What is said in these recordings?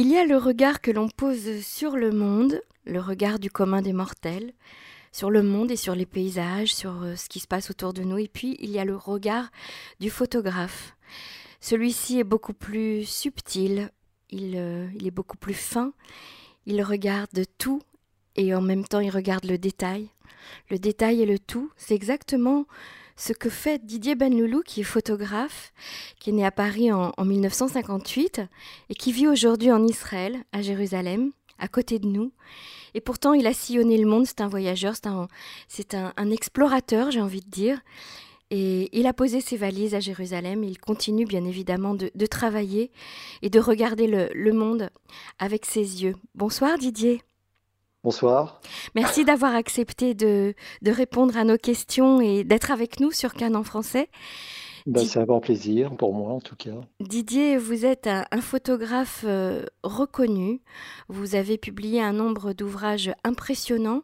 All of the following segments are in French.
Il y a le regard que l'on pose sur le monde, le regard du commun des mortels, sur le monde et sur les paysages, sur euh, ce qui se passe autour de nous. Et puis, il y a le regard du photographe. Celui-ci est beaucoup plus subtil, il, euh, il, est beaucoup plus fin, il regarde tout et en même temps il regarde le détail. Le détail et le tout, c'est exactement ce que fait Didier Benloulou, qui est photographe, qui est né à Paris en, 1958 et qui vit aujourd'hui en Israël, à Jérusalem, à côté de nous. Et pourtant, il a sillonné le monde, c'est un voyageur, c'est un, explorateur, j'ai envie de dire. Et il a posé ses valises à Jérusalem. Il continue bien évidemment de, travailler et de regarder le, monde avec ses yeux. Bonsoir Didier. Bonsoir. Merci d'avoir accepté de, de, répondre à nos questions et d'être avec nous sur Cannes en français. Ben, c'est un grand plaisir pour moi en tout cas. Didier, vous êtes un, photographe euh, reconnu. Vous avez publié un nombre d'ouvrages impressionnants.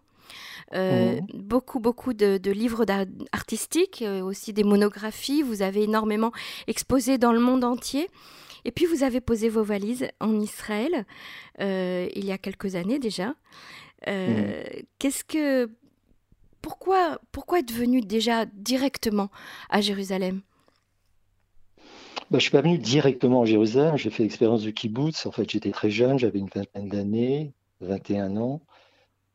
Euh, mmh. Beaucoup, beaucoup de, livres artistiques, euh, aussi des monographies. Vous avez énormément exposé dans le monde entier. Et puis vous avez posé vos valises en Israël il y a quelques années déjà. Euh, mmh. Qu'est-ce que pourquoi pourquoi être venu déjà directement à Jérusalem? Bah, je suis pas venu directement à Jérusalem. J'ai fait l'expérience du kibbutz. En fait, j'étais très jeune, j'avais une vingtaine d'années, 21 ans.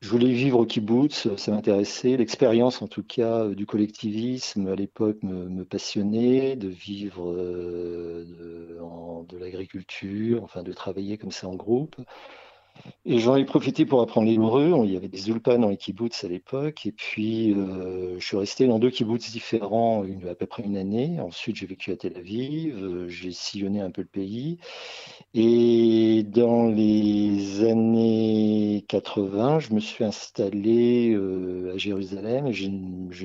Je voulais vivre au kibbutz, ça m'intéressait. L'expérience, en tout cas, du collectivisme à l'époque me, passionnait, de vivre euh, de, de l'agriculture, enfin de travailler comme ça en groupe. Et j'en ai profité pour apprendre l'hébreu. Il y avait des ulpas dans les kibbutz à l'époque. Et puis, euh, je suis resté dans deux kibbutz différents une, à peu près une année. Ensuite, j'ai vécu à Tel Aviv. Euh, j'ai sillonné un peu le pays. Et dans les années 80, je me suis installé euh, à Jérusalem et je,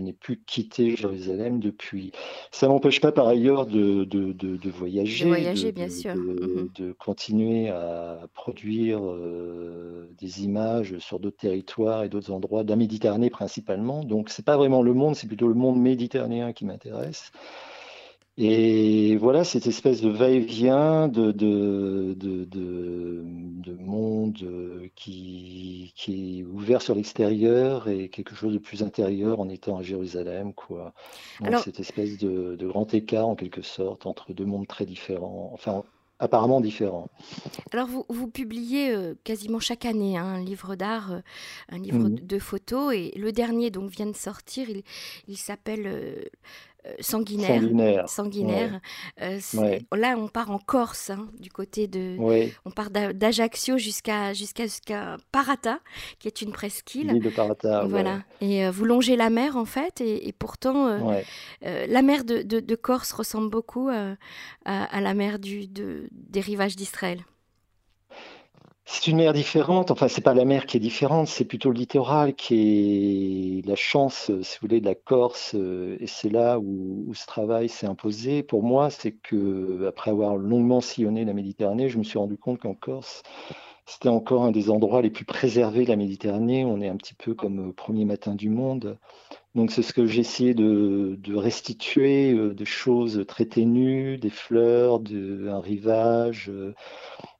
n'ai plus quitté Jérusalem depuis. Ça m'empêche pas par ailleurs de, de, de, voyager. De voyager, bien sûr. Mhm. De, continuer à produire. Euh, des images sur d'autres territoires et d'autres endroits, de la Méditerranée principalement. Donc, c'est pas vraiment le monde, c'est plutôt le monde méditerranéen qui m'intéresse. Et voilà, cette espèce de va-et-vient de, de, de, monde qui, qui, est ouvert sur l'extérieur et quelque chose de plus intérieur en étant à Jérusalem. Quoi. Donc, cette espèce de, grand écart, en quelque sorte, entre deux mondes très différents. Enfin, apparemment différents. Alors, vous, vous publiez euh, quasiment chaque année hein, un livre d'art, euh, un livre mmh. de photos, et le dernier donc vient de sortir, il, il s'appelle euh, euh, sanguinaire. Sanguinaire. Euh, là, on part en Corse, hein, du côté de. On part d'Ajaccio jusqu'à jusqu'à Parata, qui est une presqu'île. L'île de Parata. Voilà. Et euh, vous longez la mer, en fait, et, pourtant, la mer de, Corse ressemble beaucoup à, la mer du, des rivages d'Israël. C'est une mer différente, enfin c'est pas la mer qui est différente, c'est plutôt le littoral qui est la chance, euh, si vous voulez, de la Corse, euh, et c'est là où, ce travail s'est imposé. Pour moi, c'est que après avoir longuement sillonné la Méditerranée, je me suis rendu compte qu'en Corse, c'était encore un des endroits les plus préservés de la Méditerranée. On est un petit peu comme au premier matin du monde. Donc c'est ce que j'ai essayé de, restituer, euh, des choses très ténues, des fleurs, de, un rivage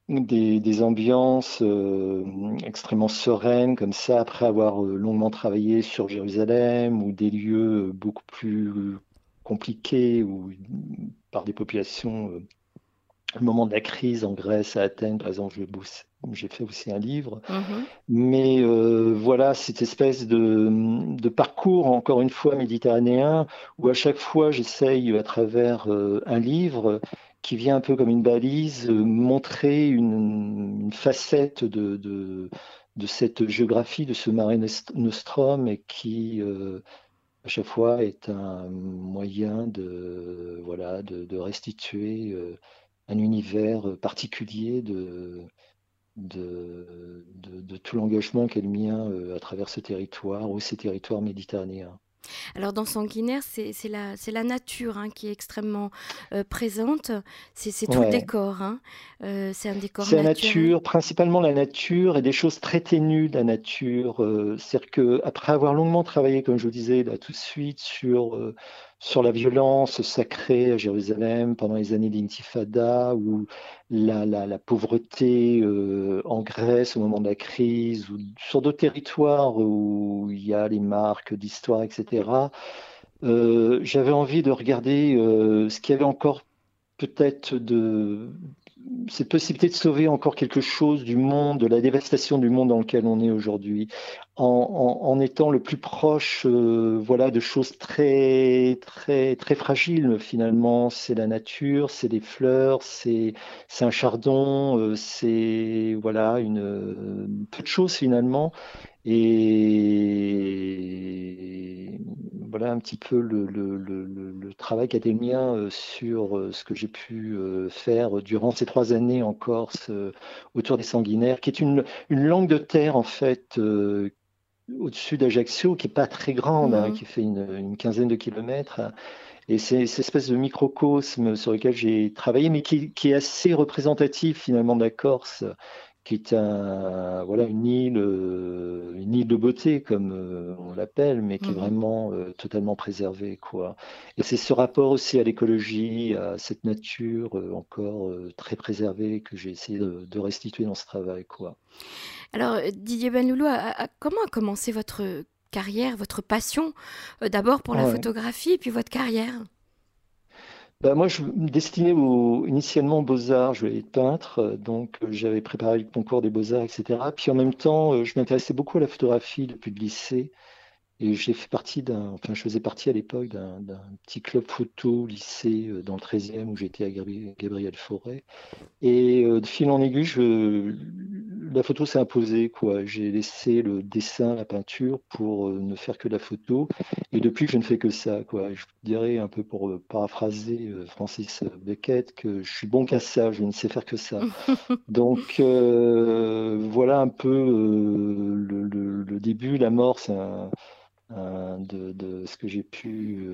des, ambiances euh, extrêmement sereines comme ça, après avoir euh, longuement travaillé sur Jérusalem, ou des lieux beaucoup plus compliqués, ou par des populations, euh, au moment de la crise en Grèce, à Athènes, par exemple, j'ai fait aussi un livre. Mm-hmm. Mais voilà, cette espèce de, de, parcours, encore une fois, méditerranéen, où à chaque fois j'essaye, à travers un livre, qui vient un peu comme une balise euh, montrer une, facette de, cette géographie, de ce Mare Nostrum, et qui, euh, à chaque fois, est un moyen de, voilà, de, restituer euh, un univers particulier de, tout l'engagement qu'est le à travers ce territoire ou ces territoires méditerranéens. Alors dans Sanguinaire, c'est la, la nature hein, qui est extrêmement euh, présente. C'est tout le décor. Hein. Euh, c'est un décor C'est la nature, principalement la nature et des choses très ténues de la nature. Euh, c'est-à-dire qu'après avoir longuement travaillé, comme je vous disais là tout de suite, sur, sur la violence sacrée à Jérusalem pendant les années d'intifada ou la, pauvreté euh, en Grèce au moment de la crise ou sur d'autres territoires où il y a les marques d'histoire, etc. Euh, j'avais envie de regarder euh, ce qu'il y avait encore peut-être de cette possibilité de sauver encore quelque chose du monde, de la dévastation du monde dans lequel on est aujourd'hui, en, étant le plus proche, euh, voilà, de choses très, très, très fragiles finalement. C'est la nature, c'est des fleurs, c'est, un chardon, c'est voilà une peu de choses finalement. Et voilà un petit peu le, le, le, le travail qu'a été le mien euh, sur euh, ce que j'ai pu euh, faire durant ces trois années en Corse autour des sanguinaires, qui est une, une langue de terre en fait au-dessus d'Ajaccio, qui est pas très grande, hein, mmh. qui fait une, une, quinzaine de kilomètres. Et c'est cette espèce de microcosme sur lequel j'ai travaillé, mais qui, qui, est assez représentatif finalement de la Corse, qui est un, voilà, une, île, euh, une île de beauté, comme euh, on l'appelle, mais qui est mmh vraiment euh, totalement préservée. Quoi. Et c'est ce rapport aussi à l'écologie, à cette nature encore très préservée que j'ai essayé de, restituer dans ce travail. Quoi. Alors, Didier Benloulou, comment a commencé votre carrière, votre passion, d'abord pour la photographie et puis votre carrière? Bah, moi, je me destinais initialement aux beaux-arts, je voulais être peintre, euh, donc euh, j'avais préparé le concours des beaux-arts, etc. Puis en même temps, euh, je m'intéressais beaucoup à la photographie depuis le lycée. Et j'ai fait partie d'un, enfin, je faisais partie à l'époque d'un, petit club photo lycée dans le 13e où j'étais à Gabriel Forêt. Et de fil en aiguille, je, la photo s'est imposée. Quoi. J'ai laissé le dessin, la peinture pour euh, ne faire que la photo. Et depuis, je ne fais que ça. Quoi. Je dirais un peu pour euh, paraphraser euh, Francis Beckett que je suis bon qu'à ça, je ne sais faire que ça. Donc voilà un peu le, début, l'amorce de, de, ce que j'ai pu,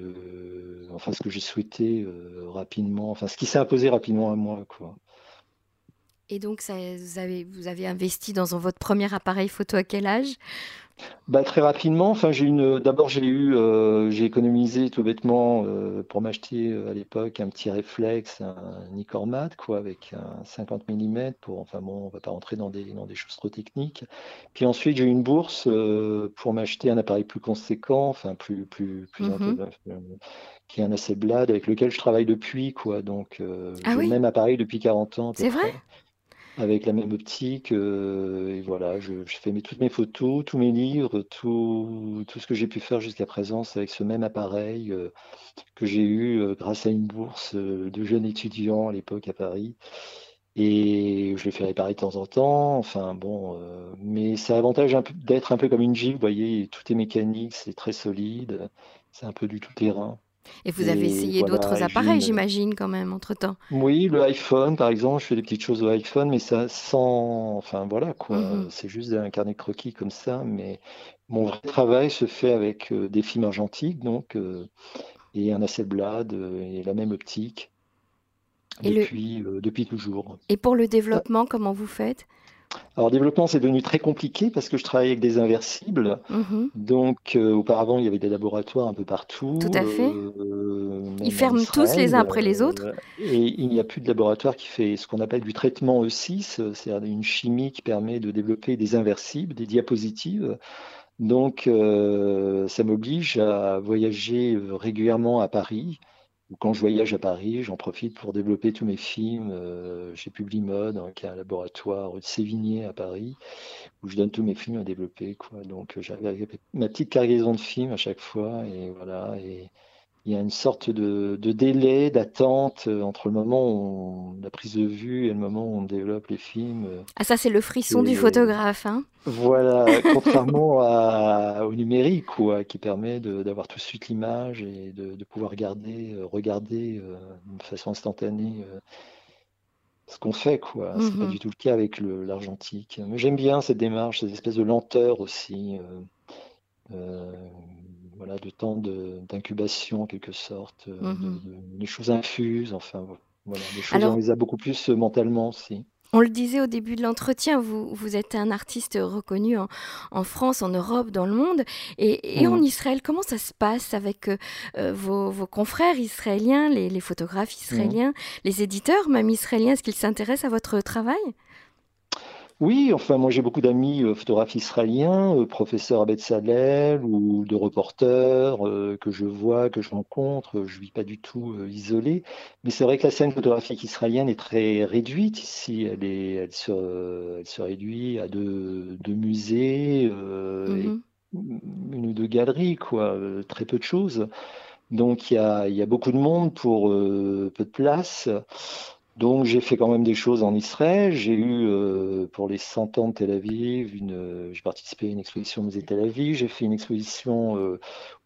enfin ce que j'ai souhaité rapidement, enfin ce qui s'est imposé rapidement à moi. Quoi. Et donc, vous, avez, vous avez investi dans votre premier appareil photo à quel âge? Bah, très rapidement, enfin j'ai une. D'abord j'ai eu, euh, j'ai économisé tout bêtement euh, pour m'acheter euh, à l'époque un petit réflexe, un Nicormat quoi, avec un 50 mm pour. Enfin bon, on va pas rentrer dans des dans des choses trop techniques. Puis ensuite j'ai eu une bourse pour m'acheter un appareil plus conséquent, enfin plus plus plus mmh qui est un Hasselblad avec lequel je travaille depuis quoi. Donc ah j'ai le même appareil depuis 40 ans. C'est vrai? Avec la même optique. Euh, et voilà, je, fais toutes mes photos, tous mes livres, tout, ce que j'ai pu faire jusqu'à présent, c'est avec ce même appareil euh, que j'ai eu euh, grâce à une bourse de jeunes étudiants à l'époque à Paris. Et je le fais réparer de temps en temps. Enfin bon, mais ça a l'avantage d'être un peu comme une Jeep. Vous voyez, tout est mécanique, c'est très solide, c'est un peu du tout terrain. Et vous avez essayé d'autres appareils, j'imagine, quand même, entre-temps. Oui, le iPhone, par exemple, je fais des petites choses au iPhone, mais ça sans... Enfin, voilà, quoi. Mhm. C'est juste un carnet croquis comme ça, mais mon vrai travail se fait avec euh, des films argentiques, donc, euh, et un Hasselblad, euh, et la même optique, depuis, depuis toujours. Et pour le développement, comment vous faites? Alors, développement, c'est devenu très compliqué parce que je travaille avec des inversibles. Mhm. Donc, euh, auparavant, il y avait des laboratoires un peu partout. Tout à fait. Euh, Ils ferment tous les uns après les autres. Euh, et il n'y a plus de laboratoire qui fait ce qu'on appelle du traitement E6, c'est-à-dire une chimie qui permet de développer des inversibles, des diapositives. Donc, ça m'oblige à voyager régulièrement à Paris quand je voyage à Paris, j'en profite pour développer tous mes films euh, chez Publimode, hein, qui est un laboratoire de Sévigné à Paris, où je donne tous mes films à développer. Donc j'avais ma petite cargaison de films à chaque fois, et voilà. Il y a une sorte de, délai, d'attente euh, entre le moment où on, la prise de vue et le moment où on développe les films. Euh, ah ça c'est le frisson du photographe. Hein voilà, contrairement au numérique quoi, qui permet d'avoir tout de suite l'image et de, pouvoir regarder, euh, regarder de façon instantanée ce qu'on fait. quoi. C'est pas mhm. du tout le cas avec l'argentique. Mais j'aime bien cette démarche, cette espèce de lenteur aussi voilà, de temps d'incubation en quelque sorte, euh, mmh des choses infuses, enfin voilà, des choses on les a beaucoup plus euh, mentalement aussi. On le disait au début de l'entretien, vous, vous êtes un artiste reconnu en, France, en Europe, dans le monde. Et, en Israël, comment ça se passe avec euh, vos, confrères israéliens, les, photographes israéliens, les éditeurs, même israéliens? Est-ce qu'ils s'intéressent à votre travail? Oui, enfin, moi j'ai beaucoup d'amis euh, photographes israéliens, euh, professeurs à Betzalel ou de reporters euh, que je vois, que je rencontre. Je ne vis pas du tout isolé. Mais c'est vrai que la scène photographique israélienne est très réduite ici. Elle, est, elle, se, elle se réduit à deux, musées, mm-hmm. une ou deux galeries, quoi, très peu de choses. Donc il y a, il y a beaucoup de monde pour peu de place. Donc j'ai fait quand même des choses en Israël. J'ai eu euh, pour les 100 ans de Tel Aviv, une, euh, j'ai participé à une exposition au musée Tel Aviv. J'ai fait une exposition euh,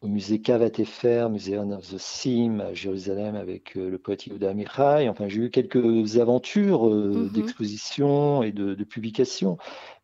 au musée Kavat Efer, Museum of the Sim à Jérusalem avec le poète Yehuda Amichai. Enfin j'ai eu quelques aventures mm-hmm. d'exposition et de, de publication.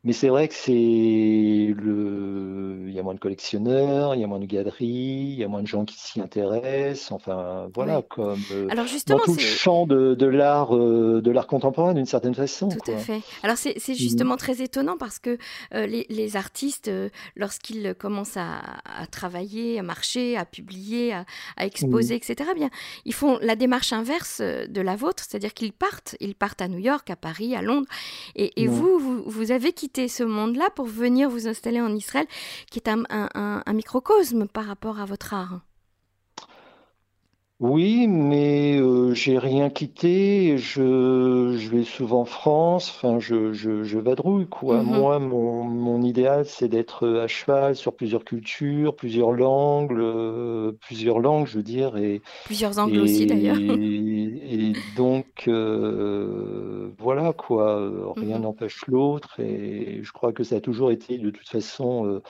Mais c'est vrai que c'est le, il y a moins de collectionneurs, il y a moins de galeries, il y a moins de gens qui s'y intéressent. Enfin, voilà, comme euh, Alors justement, dans tout le champ de, de l'art, euh, de l'art contemporain d'une certaine façon. Tout à fait. Alors c'est mmh. justement très étonnant parce que euh, les, les, artistes, lorsqu'ils commencent à, à, travailler, à marcher, à publier, à, à exposer, mmh. etc., bien, ils font la démarche inverse de la vôtre, c'est-à-dire qu'ils partent, ils partent à New York, à Paris, à Londres, et, et vous, vous, vous avez quitté ce monde-là pour venir vous installer en Israël, qui est un microcosme par rapport à votre art. Oui, mais euh, j'ai rien quitté. Je, je vais souvent en France. Enfin, je, je, je vadrouille, quoi. Mhm. Moi, mon, mon idéal, c'est d'être à cheval sur plusieurs cultures, plusieurs langues, euh, plusieurs langues, je veux dire. Et, Plusieurs angles aussi, d'ailleurs. et donc, euh, voilà, quoi. Rien mhm. n'empêche l'autre. Et je crois que ça a toujours été, de toute façon,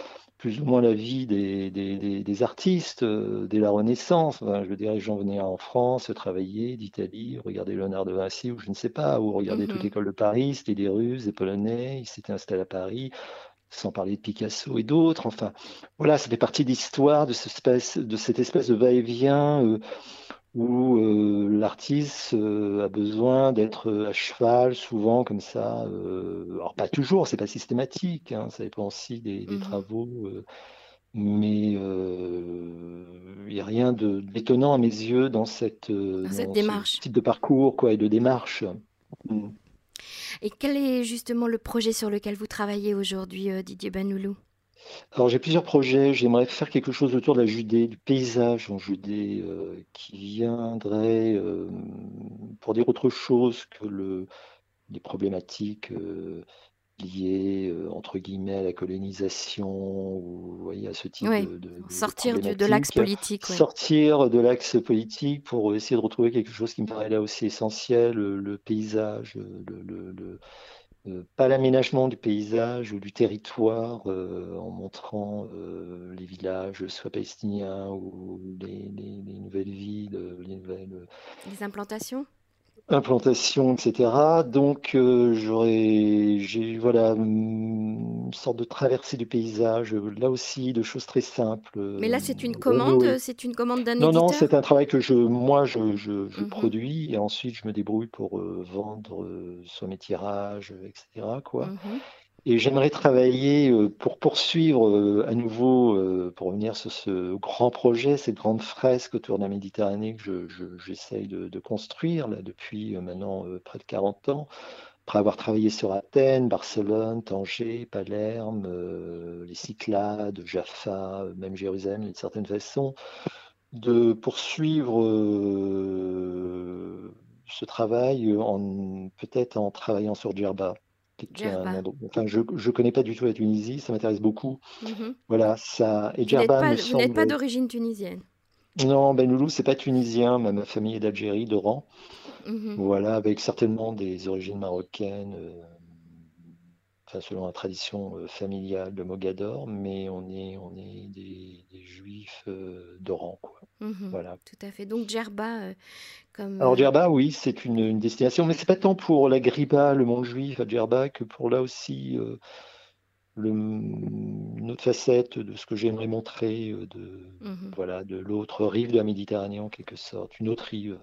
plus ou moins la vie des, des, artistes euh, dès la Renaissance. je veux dire, les gens venaient en France travailler, d'Italie, regarder Léonard de Vinci ou je ne sais pas, ou regarder toute mhm. l'école de Paris, c'était des Russes, des Polonais, ils s'étaient installés à Paris, sans parler de Picasso et d'autres. Enfin, voilà, ça fait partie de l'histoire de, cette espèce de, cette espèce de va-et-vient. Euh, où euh, l'artiste euh, a besoin d'être à cheval, souvent comme ça. Euh, alors pas toujours, c'est pas systématique, hein, ça dépend aussi des, mmh travaux, mais il n'y a rien d'étonnant à mes yeux dans cette, cette démarche. Ce type de parcours quoi, et de démarche. Mmh. Et quel est justement le projet sur lequel vous travaillez aujourd'hui, Didier Banoulou? Alors j'ai plusieurs projets. J'aimerais faire quelque chose autour de la Judée, du paysage en Judée, euh, qui viendrait euh, pour dire autre chose que le, les problématiques euh, liées entre guillemets à la colonisation ou vous voyez à ce type de, sortir de, l'axe politique. Sortir de l'axe politique pour essayer de retrouver quelque chose qui me paraît là aussi essentiel, le, paysage, le euh, pas l'aménagement du paysage ou du territoire euh, en montrant euh, les villages, soit palestiniens ou les, nouvelles villes, les nouvelles... Les implantations? implantation, etc. Donc j'aurais, j'ai voilà une sorte de traversée du paysage, là aussi de choses très simples. Mais là c'est une commande, c'est une commande d'un éditeur. Non non, c'est un travail que je, moi je, je, je mhm. produis et ensuite je me débrouille pour euh, vendre euh, soit mes tirages, etc. Quoi. Mhm. Et j'aimerais travailler euh, pour poursuivre euh, à nouveau, euh, pour revenir sur ce grand projet, cette grande fresque autour de la Méditerranée que j'essaye de, construire là, depuis maintenant près de 40 ans, après avoir travaillé sur Athènes, Barcelone, Tanger, Palerme, les Cyclades, Jaffa, même Jérusalem d'une certaine façon, de poursuivre ce travail en peut-être en travaillant sur Djerba je ne connais pas du tout la Tunisie, ça m'intéresse beaucoup. Mhm. Voilà, ça. Et vous n'êtes pas, d'origine tunisienne. Non, Ben Loulou, c'est pas tunisien, ma famille est d'Algérie, d'Oran. Mhm. Voilà, avec certainement des origines marocaines, euh, selon la tradition euh, familiale de Mogador, mais on est, on est des, juifs euh, d'Oran, quoi. Mhm. voilà. Tout à fait. Donc Djerba, comme. Alors Djerba, oui, c'est une, destination, mais c'est pas tant pour la griba, le monde juif à Djerba, que pour là aussi le, une autre facette de ce que j'aimerais montrer de, mhm. voilà, de l'autre rive de la Méditerranée en quelque sorte, une autre rive.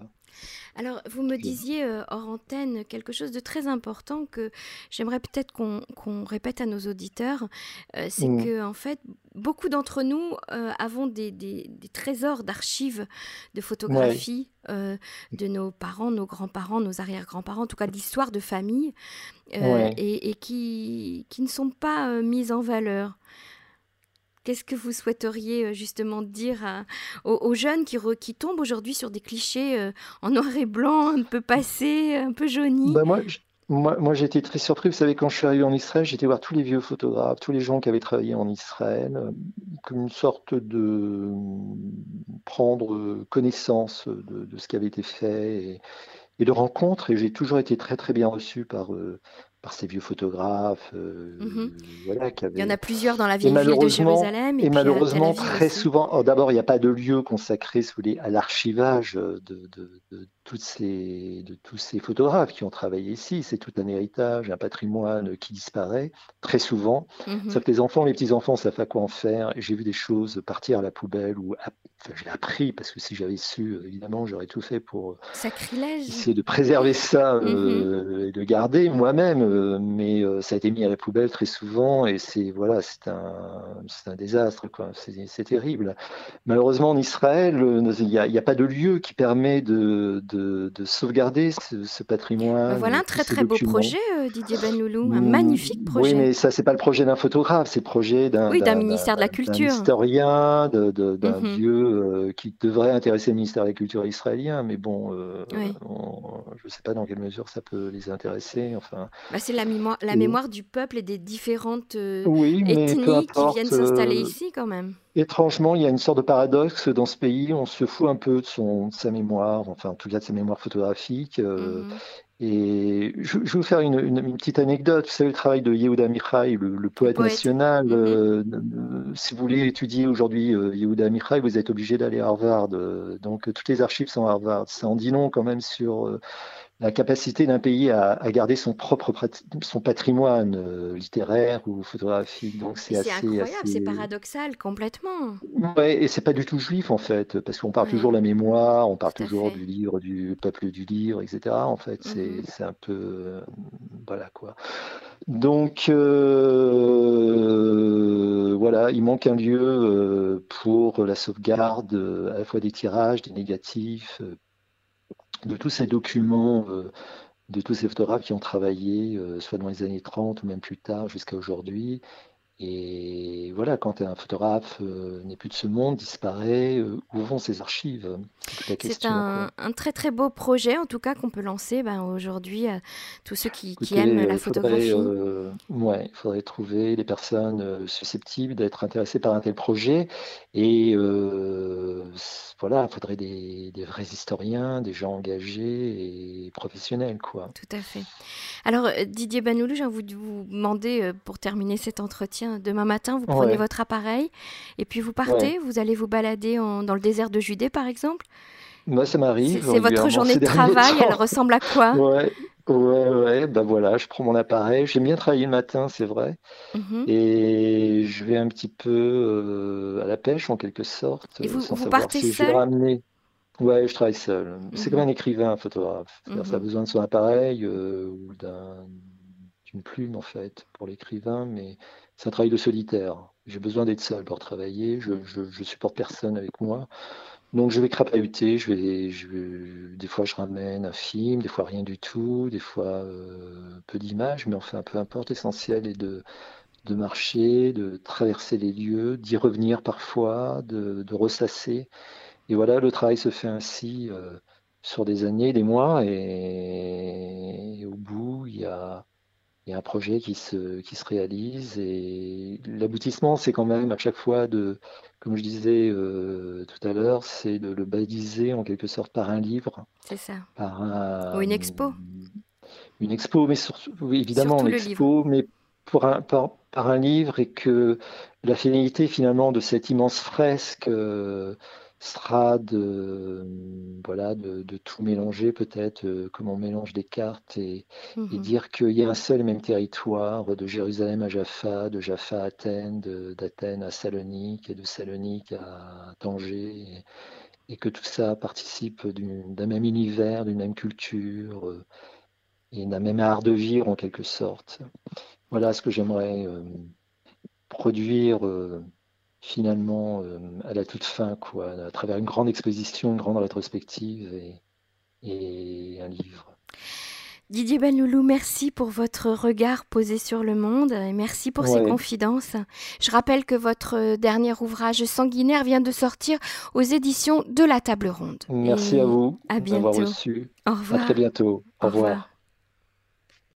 Alors, vous me disiez euh, hors antenne quelque chose de très important que j'aimerais peut-être qu'on répète à nos auditeurs. Euh, c'est mmh. que, en fait, beaucoup d'entre nous euh, avons des, trésors d'archives de photographies de nos parents, nos grands-parents, nos arrière-grands-parents, en tout cas d'histoires de famille, et, qui, qui, ne sont pas mises en valeur. Qu'est-ce que vous souhaiteriez euh, justement dire aux, jeunes qui, qui tombent aujourd'hui sur des clichés euh, en noir et blanc, un peu passés, un peu jaunis? Bah, Moi, moi, j'ai été très surpris. Vous savez, quand je suis arrivé en Israël, j'étais voir tous les vieux photographes, tous les gens qui avaient travaillé en Israël, euh, comme une sorte de prendre connaissance de, ce qui avait été fait et, de rencontres. Et j'ai toujours été très, très bien reçu par, par ces vieux photographes. Euh, voilà, qui Il y en a plusieurs dans la vieille ville de Jérusalem. Et, malheureusement, très souvent, oh, d'abord, il n'y a pas de lieu consacré à l'archivage de, de, de, toutes ces, de tous ces photographes qui ont travaillé ici. C'est tout un héritage, un patrimoine qui disparaît très souvent. Mhm. Sauf que les enfants, les petits-enfants savent pas quoi en faire. J'ai vu des choses partir à la poubelle ou j'ai appris parce que si j'avais su, évidemment, j'aurais tout fait pour Sacrilège. essayer de préserver ça euh, mhm. et de garder moi-même. Euh, mais euh, ça a été mis à la poubelle très souvent et c'est voilà, c'est un, un désastre. C'est terrible. Malheureusement, en Israël, il n'y a, a, pas de lieu qui permet de, de, de sauvegarder ce, patrimoine. Voilà un très très beau projet, Didier Benoulou, un magnifique projet. Oui, mais ça, c'est pas le projet d'un photographe, c'est le projet d'un oui, ministère de la Culture, d'un historien, d'un mhm. vieux qui devrait intéresser le ministère de la Culture israélien. Mais bon, je ne sais pas dans quelle mesure ça peut les intéresser. Enfin, bah, c'est la, mémoire, la mémoire du peuple et des différentes euh, ethnies qui viennent s'installer euh, ici quand même. Étrangement, il y a une sorte de paradoxe dans ce pays. On se fout un peu de, son, sa mémoire, enfin en tout cas de sa mémoire photographique. Euh, mhm. Et je, vais vous faire une, petite anecdote. Vous savez, le travail de Yehuda Michai, le, poète, national. Mhm. si vous voulez étudier aujourd'hui Yehuda Michai, vous êtes obligé d'aller à Harvard. donc, toutes les archives sont à Harvard. Ça en dit long quand même sur la capacité d'un pays à, garder son propre son patrimoine euh, littéraire ou photographique. Donc c'est assez incroyable, c'est paradoxal complètement. Ouais, et c'est pas du tout juif en fait, parce qu'on parle toujours de la mémoire, on parle toujours du livre, du peuple du livre, etc. En fait, c'est mm-hmm. un peu euh, voilà quoi. Donc euh, voilà, il manque un lieu pour la sauvegarde à la fois des tirages, des négatifs de tous ces documents, euh, de tous ces photographes qui ont travaillé, euh, soit dans les années 30 ou même plus tard jusqu'à aujourd'hui, et voilà, quand un photographe euh, n'est plus de ce monde, disparaît, euh, où vont ses archives? C'est un, très très beau projet, en tout cas, qu'on peut lancer ben, aujourd'hui à tous ceux qui, aiment la photographie. Euh, ouais, il faudrait trouver les personnes susceptibles d'être intéressées par un tel projet. Et voilà, il faudrait des, des, vrais historiens, des gens engagés et professionnels. Quoi. Tout à fait. Alors, Didier Banoulou, j'ai envie de vous demander, pour terminer cet entretien, demain matin, vous prenez votre appareil et puis vous partez, vous allez vous balader dans le désert de Judée, par exemple? Moi, ça m'arrive. C'est votre journée de travail, elle ressemble à quoi? Ouais, ouais, ouais. Ben voilà, je prends mon appareil. J'aime bien travailler le matin, c'est vrai. Mhm. Et je vais un petit peu euh, à la pêche, en quelque sorte. Et vous, vous partez si seul? ramener... Ouais, je travaille seul. C'est comme mhm. un écrivain, un photographe. Ça a mhm. besoin de son appareil euh, ou d'une plume, en fait, pour l'écrivain, mais c'est un travail de solitaire. J'ai besoin d'être seul pour travailler. Je, supporte personne avec moi. Donc je vais crapahuter, je vais, des fois je ramène un film, des fois rien du tout, des fois euh, peu d'images, mais enfin peu importe, l'essentiel est de, marcher, de traverser les lieux, d'y revenir parfois, de, de, ressasser. Et voilà, le travail se fait ainsi euh, sur des années, des mois, et au bout, il y a, il y a un projet qui se, qui se réalise et l'aboutissement, c'est quand même à chaque fois de, comme je disais euh, tout à l'heure, c'est de le baliser en quelque sorte par un livre. C'est ça. Par Ou une expo. Une expo, mais surtout, évidemment, une expo, mais pour un, par, un livre et que la finalité finalement de cette immense fresque. Euh, sera de, voilà, de, tout mélanger peut-être, euh, comme on mélange des cartes et, mmh dire qu'il y a un seul et même territoire, de Jérusalem à Jaffa, de Jaffa à Athènes, d'Athènes à Salonique et de Salonique à Tanger. et que tout ça participe d'un même univers, d'une même culture euh, et d'un même art de vivre en quelque sorte. Voilà ce que j'aimerais euh, produire euh, finalement à la toute fin, quoi, à travers une grande exposition, une grande rétrospective et, et un livre. Didier Benloulou, merci pour votre regard posé sur le monde et merci pour ces confidences. Je rappelle que votre dernier ouvrage sanguinaire vient de sortir aux éditions de la Table Ronde. Merci à vous. À bientôt. Reçu. Au revoir. À très bientôt. Au, revoir.